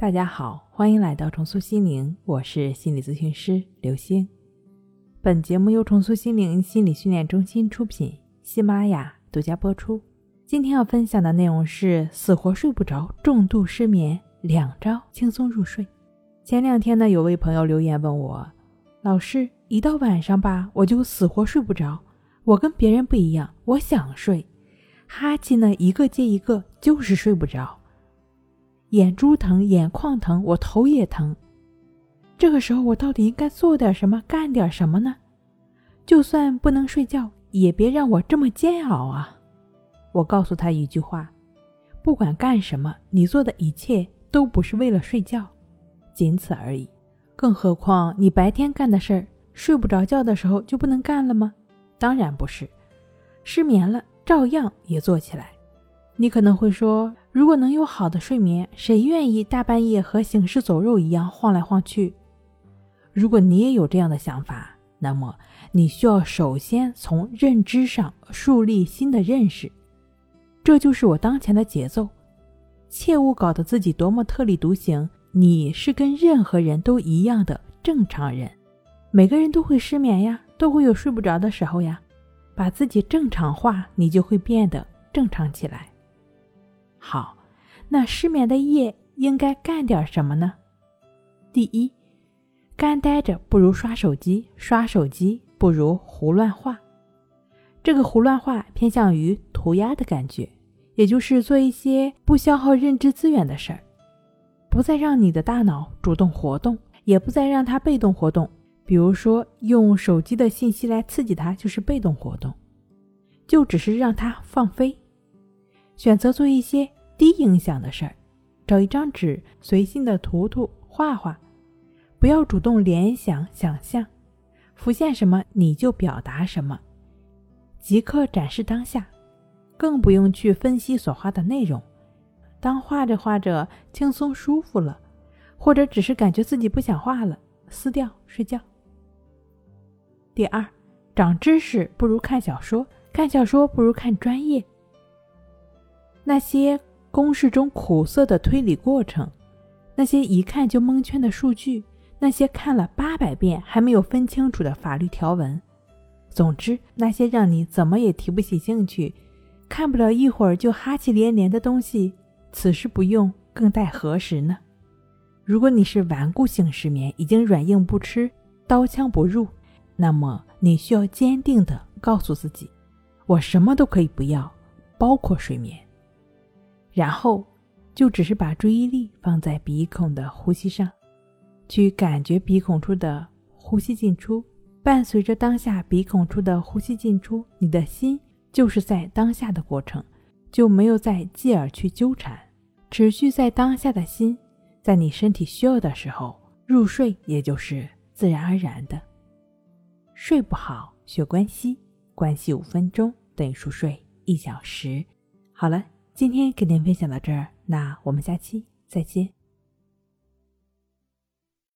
大家好，欢迎来到重塑心灵，我是心理咨询师刘星。本节目由重塑心灵心理训练中心出品，喜马拉雅独家播出。今天要分享的内容是死活睡不着，重度失眠，两招轻松入睡。前两天呢，有位朋友留言问我，老师，一到晚上吧，我就死活睡不着。我跟别人不一样，我想睡，哈气呢一个接一个，就是睡不着。眼珠疼，眼眶疼，我头也疼。这个时候，我到底应该做点什么，干点什么呢？就算不能睡觉，也别让我这么煎熬啊！我告诉他一句话：不管干什么，你做的一切都不是为了睡觉，仅此而已。更何况你白天干的事儿，睡不着觉的时候就不能干了吗？当然不是，失眠了照样也做起来。你可能会说。如果能有好的睡眠，谁愿意大半夜和行尸走肉一样晃来晃去？如果你也有这样的想法，那么你需要首先从认知上树立新的认识。这就是我当前的节奏，切勿搞得自己多么特立独行。你是跟任何人都一样的正常人，每个人都会失眠呀，都会有睡不着的时候呀。把自己正常化，你就会变得正常起来。好，那失眠的夜应该干点什么呢？第一，干呆着不如刷手机，刷手机不如胡乱画。这个胡乱画偏向于涂鸦的感觉，也就是做一些不消耗认知资源的事儿，不再让你的大脑主动活动，也不再让它被动活动。比如说，用手机的信息来刺激它，就是被动活动，就只是让它放飞。选择做一些低影响的事儿，找一张纸，随性的涂涂画画，不要主动联想想象，浮现什么你就表达什么，即刻展示当下，更不用去分析所画的内容。当画着画着轻松舒服了，或者只是感觉自己不想画了，撕掉睡觉。第二，长知识不如看小说，看小说不如看专业。那些公式中苦涩的推理过程，那些一看就蒙圈的数据，那些看了八百遍还没有分清楚的法律条文，总之，那些让你怎么也提不起兴趣、看不了一会儿就哈气连连的东西，此时不用，更待何时呢？如果你是顽固性失眠，已经软硬不吃、刀枪不入，那么你需要坚定地告诉自己：我什么都可以不要，包括睡眠。然后，就只是把注意力放在鼻孔的呼吸上，去感觉鼻孔处的呼吸进出。伴随着当下鼻孔处的呼吸进出，你的心就是在当下的过程，就没有再继而去纠缠。持续在当下的心，在你身体需要的时候入睡，也就是自然而然的。睡不好学关系，关系五分钟等于熟睡一小时。好了。今天跟您分享到这儿，那我们下期再见。